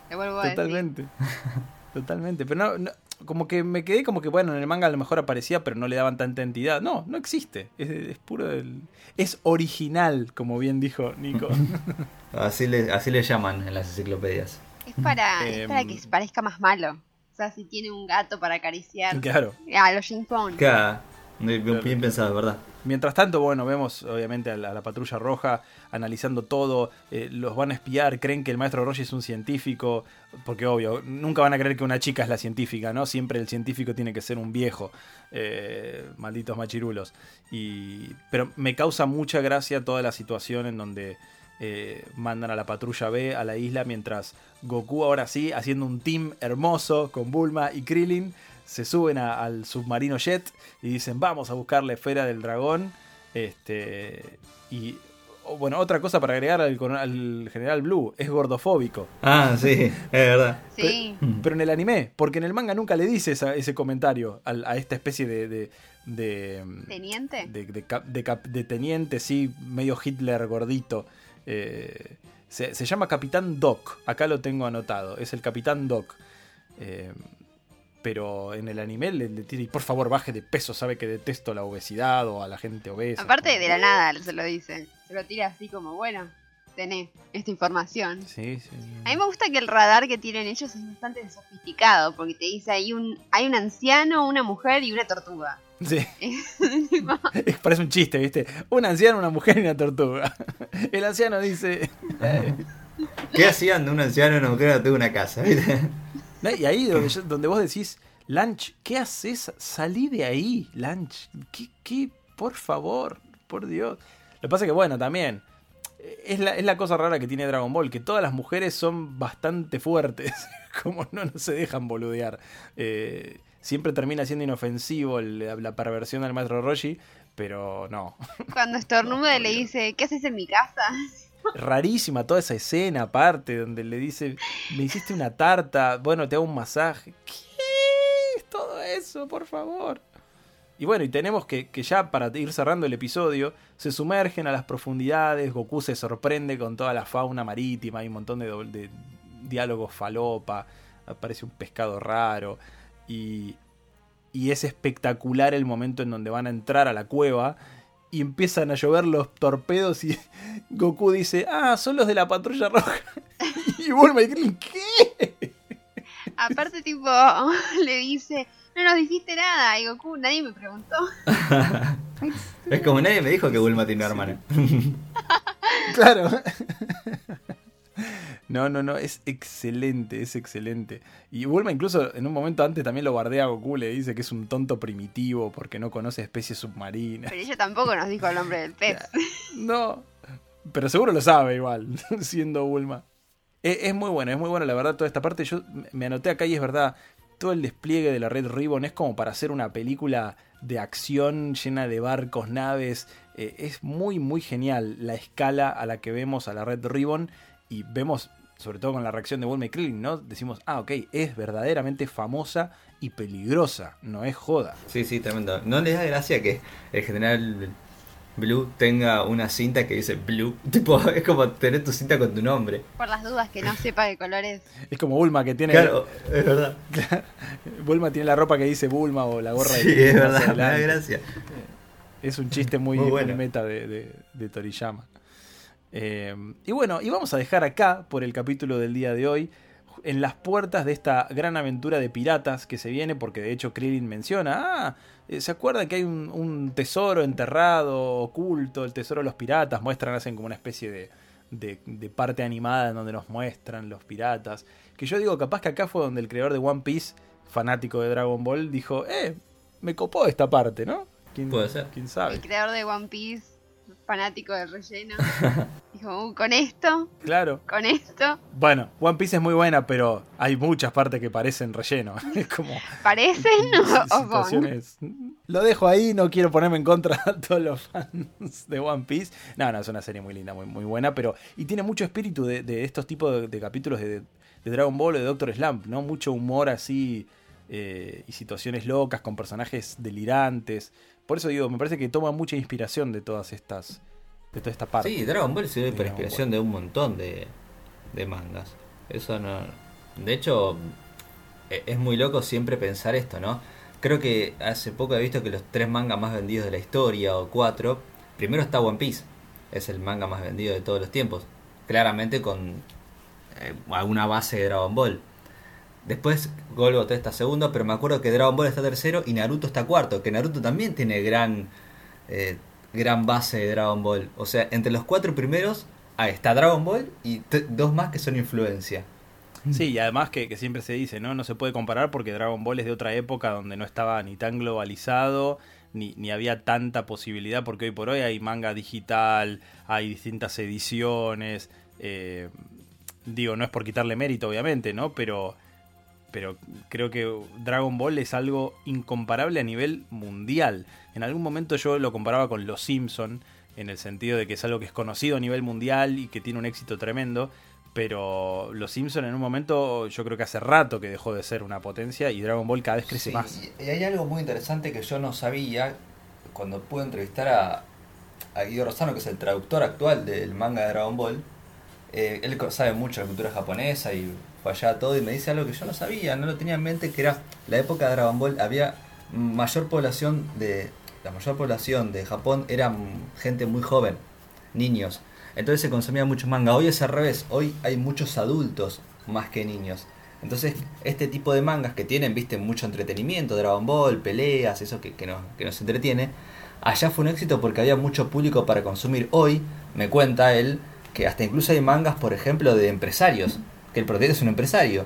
Totalmente. Totalmente. Pero no, como que me quedé como que, bueno, en el manga a lo mejor aparecía, pero no le daban tanta entidad. No, no existe. Es, puro del... Es original, como bien dijo Nico. así, le, así le llaman en las enciclopedias. Es para, es para que em, parezca más malo. O sea, si tiene un gato para acariciar. Claro. A los. Claro. Bien, bien pensado, ¿verdad? Mientras tanto, bueno, vemos obviamente a la, a la patrulla roja analizando todo, eh, los van a espiar, creen que el maestro Roshi es un científico, porque obvio, nunca van a creer que una chica es la científica, ¿no? Siempre el científico tiene que ser un viejo, eh, malditos machirulos. Y, pero me causa mucha gracia toda la situación en donde eh, mandan a la patrulla B a la isla, mientras Goku ahora sí, haciendo un team hermoso con Bulma y Krillin, se suben a- al submarino jet y dicen vamos a buscar la esfera del dragón. Este, y bueno, otra cosa para agregar al, general Blue, es gordofóbico. Ah, sí, es verdad. Sí. Pero en el anime, porque en el manga nunca le dice esa- ese comentario a, esta especie de... de, de- Teniente. de, de cap- de cap- de teniente, sí, medio Hitler gordito. Eh, se, se llama Capitán Doc, acá lo tengo anotado, es el Capitán Doc. Eh, pero en el anime le, le tira, y por favor baje de peso, sabe que detesto la obesidad o a la gente obesa. Aparte de la nada se lo dice. Se lo tira así como, bueno, tenés esta información. Sí, sí. A mí me gusta que el radar que tienen ellos es bastante sofisticado, porque te dice hay un, hay un anciano, una mujer y una tortuga. Sí, parece un chiste, ¿viste? Un anciano, una mujer y una tortuga. El anciano dice... ¿Qué hacían de un anciano y una mujer que tuvo una casa? ¿viste? Y ahí donde, yo- donde vos decís, Lanch, ¿qué haces? Salí de ahí, Lanch. ¿Qué, qué? Por favor, por Dios. Lo que pasa es que, bueno, también. eh, Es la, es la cosa rara que tiene Dragon Ball, que todas las mujeres son bastante fuertes. Como no, no se dejan boludear. Eh, siempre termina siendo inofensivo la, la perversión del maestro Roshi, pero no. Cuando estornuda le dice, ¿qué haces en mi casa? Rarísima toda esa escena aparte, donde le dice, me hiciste una tarta, bueno, te hago un masaje. ¿Qué es todo eso, por favor? Y bueno, y tenemos que, que ya para ir cerrando el episodio, se sumergen a las profundidades, Goku se sorprende con toda la fauna marítima, hay un montón de, de diálogos falopa, aparece un pescado raro, y, y es espectacular el momento en donde van a entrar a la cueva y empiezan a llover los torpedos y Goku dice, ah, son los de la patrulla roja. y Bulma y Krillin, ¿qué? Aparte, tipo, le dice, no nos dijiste nada. Y Goku, nadie me preguntó. Es como nadie me dijo que Bulma tiene una hermana. Claro. No, no, no, es excelente, es excelente. Y Bulma incluso en un momento antes también lo bardea a Goku, le dice que es un tonto primitivo porque no conoce especies submarinas. Pero ella tampoco nos dijo el nombre del pez. No, pero seguro lo sabe igual, siendo Bulma. Es, es muy bueno, es muy bueno la verdad toda esta parte. Yo me anoté acá y es verdad, todo el despliegue de la Red Ribbon es como para hacer una película de acción llena de barcos, naves. Eh, es muy, muy genial la escala a la que vemos a la Red Ribbon y vemos, sobre todo con la reacción de Bulma y Krillin, ¿no? Decimos, ah, ok, es verdaderamente famosa y peligrosa, no es joda. Sí, sí, tremendo. ¿No les da gracia que el general Blue tenga una cinta que dice Blue? Tipo, es como tener tu cinta con tu nombre. Por las dudas que no sepa qué color es. Es como Bulma que tiene... Claro, es verdad. Bulma tiene la ropa que dice Bulma o la gorra Sí, de es más verdad, me da gracia. Es un chiste muy, Muy meta de, de- de Toriyama. Eh, y bueno, y vamos a dejar acá por el capítulo del día de hoy, en las puertas de esta gran aventura de piratas que se viene, porque de hecho Krillin menciona, ah, eh, ¿se acuerdan que hay un, un tesoro enterrado, oculto, el tesoro de los piratas? Muestran, hacen como una especie de, de, de parte animada en donde nos muestran los piratas. Que yo digo, capaz que acá fue donde el creador de One Piece, fanático de Dragon Ball, dijo, eh, me copó esta parte, ¿no? ¿Quién, Puede ser. ¿Quién sabe? El creador de One Piece, fanático del relleno, dijo, "Uh, con esto, Claro. con esto, Bueno, One Piece es muy buena, pero hay muchas partes que parecen relleno. Es como ¿parecen situaciones. Lo dejo ahí, no quiero ponerme en contra a todos los fans de One Piece. No, no, es una serie muy linda, muy, muy buena, pero. Y tiene mucho espíritu de, de estos tipos de, de capítulos de, de Dragon Ball o de Doctor Slump, ¿no? Mucho humor así. eh, y situaciones locas con personajes delirantes. Por eso digo, me parece que toma mucha inspiración de todas estas. de toda esta parte. Sí, Dragon Ball sirve por Dragon inspiración de un montón de, de mangas. Eso no. De hecho, e- es muy loco siempre pensar esto, ¿no? Creo que hace poco he visto que los tres mangas más vendidos de la historia, o cuatro, primero está One Piece, es el manga más vendido de todos los tiempos. Claramente con eh, alguna base de Dragon Ball. Después Golgo está segundo, pero me acuerdo que Dragon Ball está tercero y Naruto está cuarto, que Naruto también tiene gran, eh, gran base de Dragon Ball. O sea, entre los cuatro primeros está Dragon Ball y dos más que son influencia. Sí, y además que, que siempre se dice, ¿no? No se puede comparar porque Dragon Ball es de otra época donde no estaba ni tan globalizado, ni, ni había tanta posibilidad, porque hoy por hoy hay manga digital, hay distintas ediciones. eh, digo, no es por quitarle mérito, obviamente, ¿no? Pero, pero creo que Dragon Ball es algo incomparable a nivel mundial. En algún momento yo lo comparaba con Los Simpson en el sentido de que es algo que es conocido a nivel mundial y que tiene un éxito tremendo. Pero Los Simpson en un momento, yo creo que hace rato que dejó de ser una potencia y Dragon Ball cada vez crece Sí, más. Y hay algo muy interesante que yo no sabía cuando pude entrevistar a, a Guido Rosano, que es el traductor actual del manga de Dragon Ball. Eh, él sabe mucho de cultura japonesa y allá todo y me dice algo que yo no sabía, no lo tenía en mente, que era la época de Dragon Ball, había mayor población de... La mayor población de Japón eran gente muy joven, niños. Entonces se consumía mucho manga. Hoy es al revés, hoy hay muchos adultos más que niños. Entonces, este tipo de mangas que tienen, viste, mucho entretenimiento, Dragon Ball, peleas, eso que, nos, que nos entretiene, allá fue un éxito porque había mucho público para consumir. Hoy, me cuenta él, que hasta incluso hay mangas, por ejemplo, de empresarios, que el protagonista es un empresario.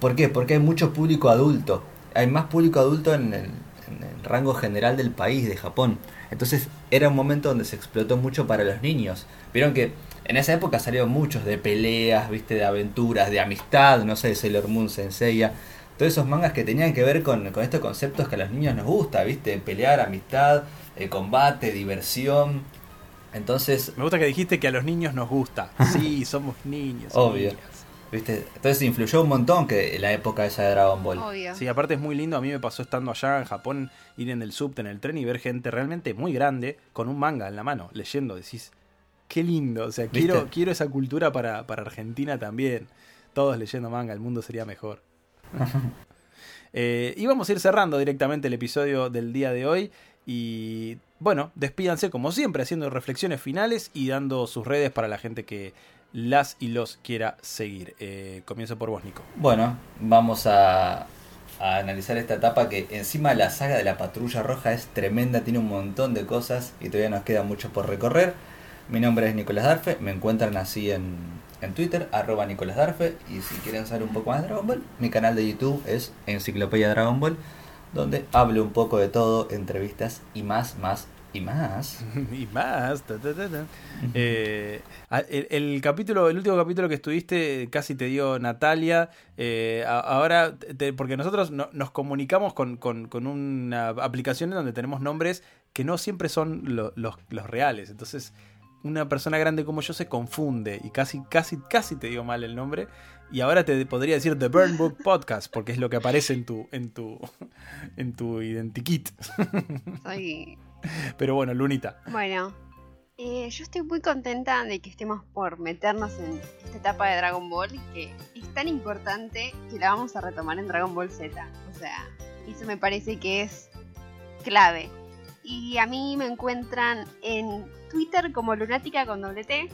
¿Por qué? Porque hay mucho público adulto. Hay más público adulto en el, en el rango general del país, de Japón. Entonces, era un momento donde se explotó mucho para los niños. Vieron que en esa época salieron muchos de peleas, viste, de aventuras, de amistad, no sé, de Sailor Moon, Senseiya. Todos esos mangas que tenían que ver con, con estos conceptos que a los niños nos gusta, viste, pelear, amistad, eh, combate, diversión. Entonces, Me gusta que dijiste que a los niños nos gusta. Sí, somos niños. Obvio. niñas. Viste, entonces influyó un montón que la época esa de Dragon Ball. Obvio. Sí, aparte es muy lindo. A mí me pasó estando allá en Japón, ir en el subte, en el tren y ver gente realmente muy grande con un manga en la mano, leyendo. Decís, qué lindo. O sea, ¿Viste? quiero, quiero esa cultura para, para Argentina también. Todos leyendo manga, el mundo sería mejor. Eh, y vamos a ir cerrando directamente el episodio del día de hoy. Y bueno, despídanse como siempre, haciendo reflexiones finales y dando sus redes para la gente que las y los quiera seguir. Eh, comienzo por vos, Nico. Bueno, vamos a, analizar esta etapa que encima la saga de la patrulla roja es tremenda, tiene un montón de cosas y todavía nos queda mucho por recorrer. Mi nombre es Nicolás Darfe, me encuentran así en, en Twitter, arroba Nicolás Darfe, y si quieren saber un poco más de Dragon Ball, mi canal de YouTube es Enciclopedia Dragon Ball, donde hablo un poco de todo, entrevistas y más, más y más. y más. ta, ta, ta, ta. Eh, el, el capítulo, el último capítulo que estuviste casi te dio Natalia. eh, ahora, te- porque nosotros no- nos comunicamos con, con- con una aplicación en donde tenemos nombres que no siempre son lo- los, los reales. Entonces, una persona grande como yo se confunde y casi, casi, casi te digo mal el nombre. Y ahora te podría decir The Burn Book Podcast, porque es lo que aparece en tu, en tu, en tu identikit. Soy... Pero bueno, Lunita. Bueno, eh, yo estoy muy contenta de que estemos por meternos en esta etapa de Dragon Ball y que es tan importante que la vamos a retomar en Dragon Ball Z. O sea, eso me parece que es clave. Y a mí me encuentran en Twitter como Lunática con doble T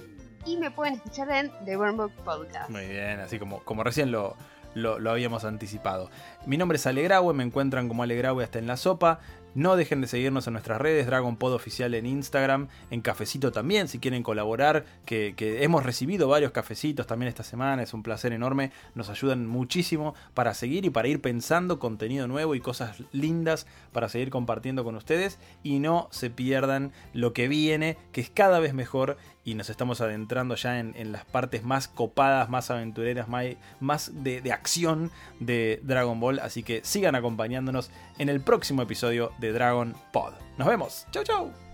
y me pueden escuchar en The Burn Book Podcast. Muy bien, así como, como recién lo, lo, lo habíamos anticipado. Mi nombre es Alegraue, me encuentran como Alegraue hasta en la sopa. No dejen de seguirnos en nuestras redes, Dragon Pod Oficial en Instagram, en Cafecito también, si quieren colaborar, que, que hemos recibido varios cafecitos también esta semana, es un placer enorme, nos ayudan muchísimo para seguir y para ir pensando contenido nuevo y cosas lindas para seguir compartiendo con ustedes y no se pierdan lo que viene, que es cada vez mejor y nos estamos adentrando ya en, en las partes más copadas, más aventureras, más, de, de acción de Dragon Ball. Así que sigan acompañándonos en el próximo episodio de Dragon Pod. Nos vemos. Chau, chau.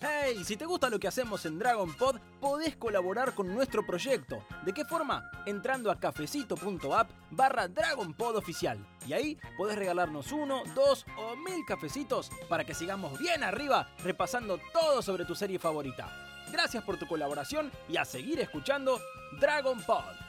Hey, si te gusta lo que hacemos en Dragon Pod, podés colaborar con nuestro proyecto. ¿De qué forma? Entrando a cafecito.app. Y ahí podés regalarnos uno, dos o mil cafecitos para que sigamos bien arriba repasando todo sobre tu serie favorita. Gracias por tu colaboración y a seguir escuchando Dragon Pod.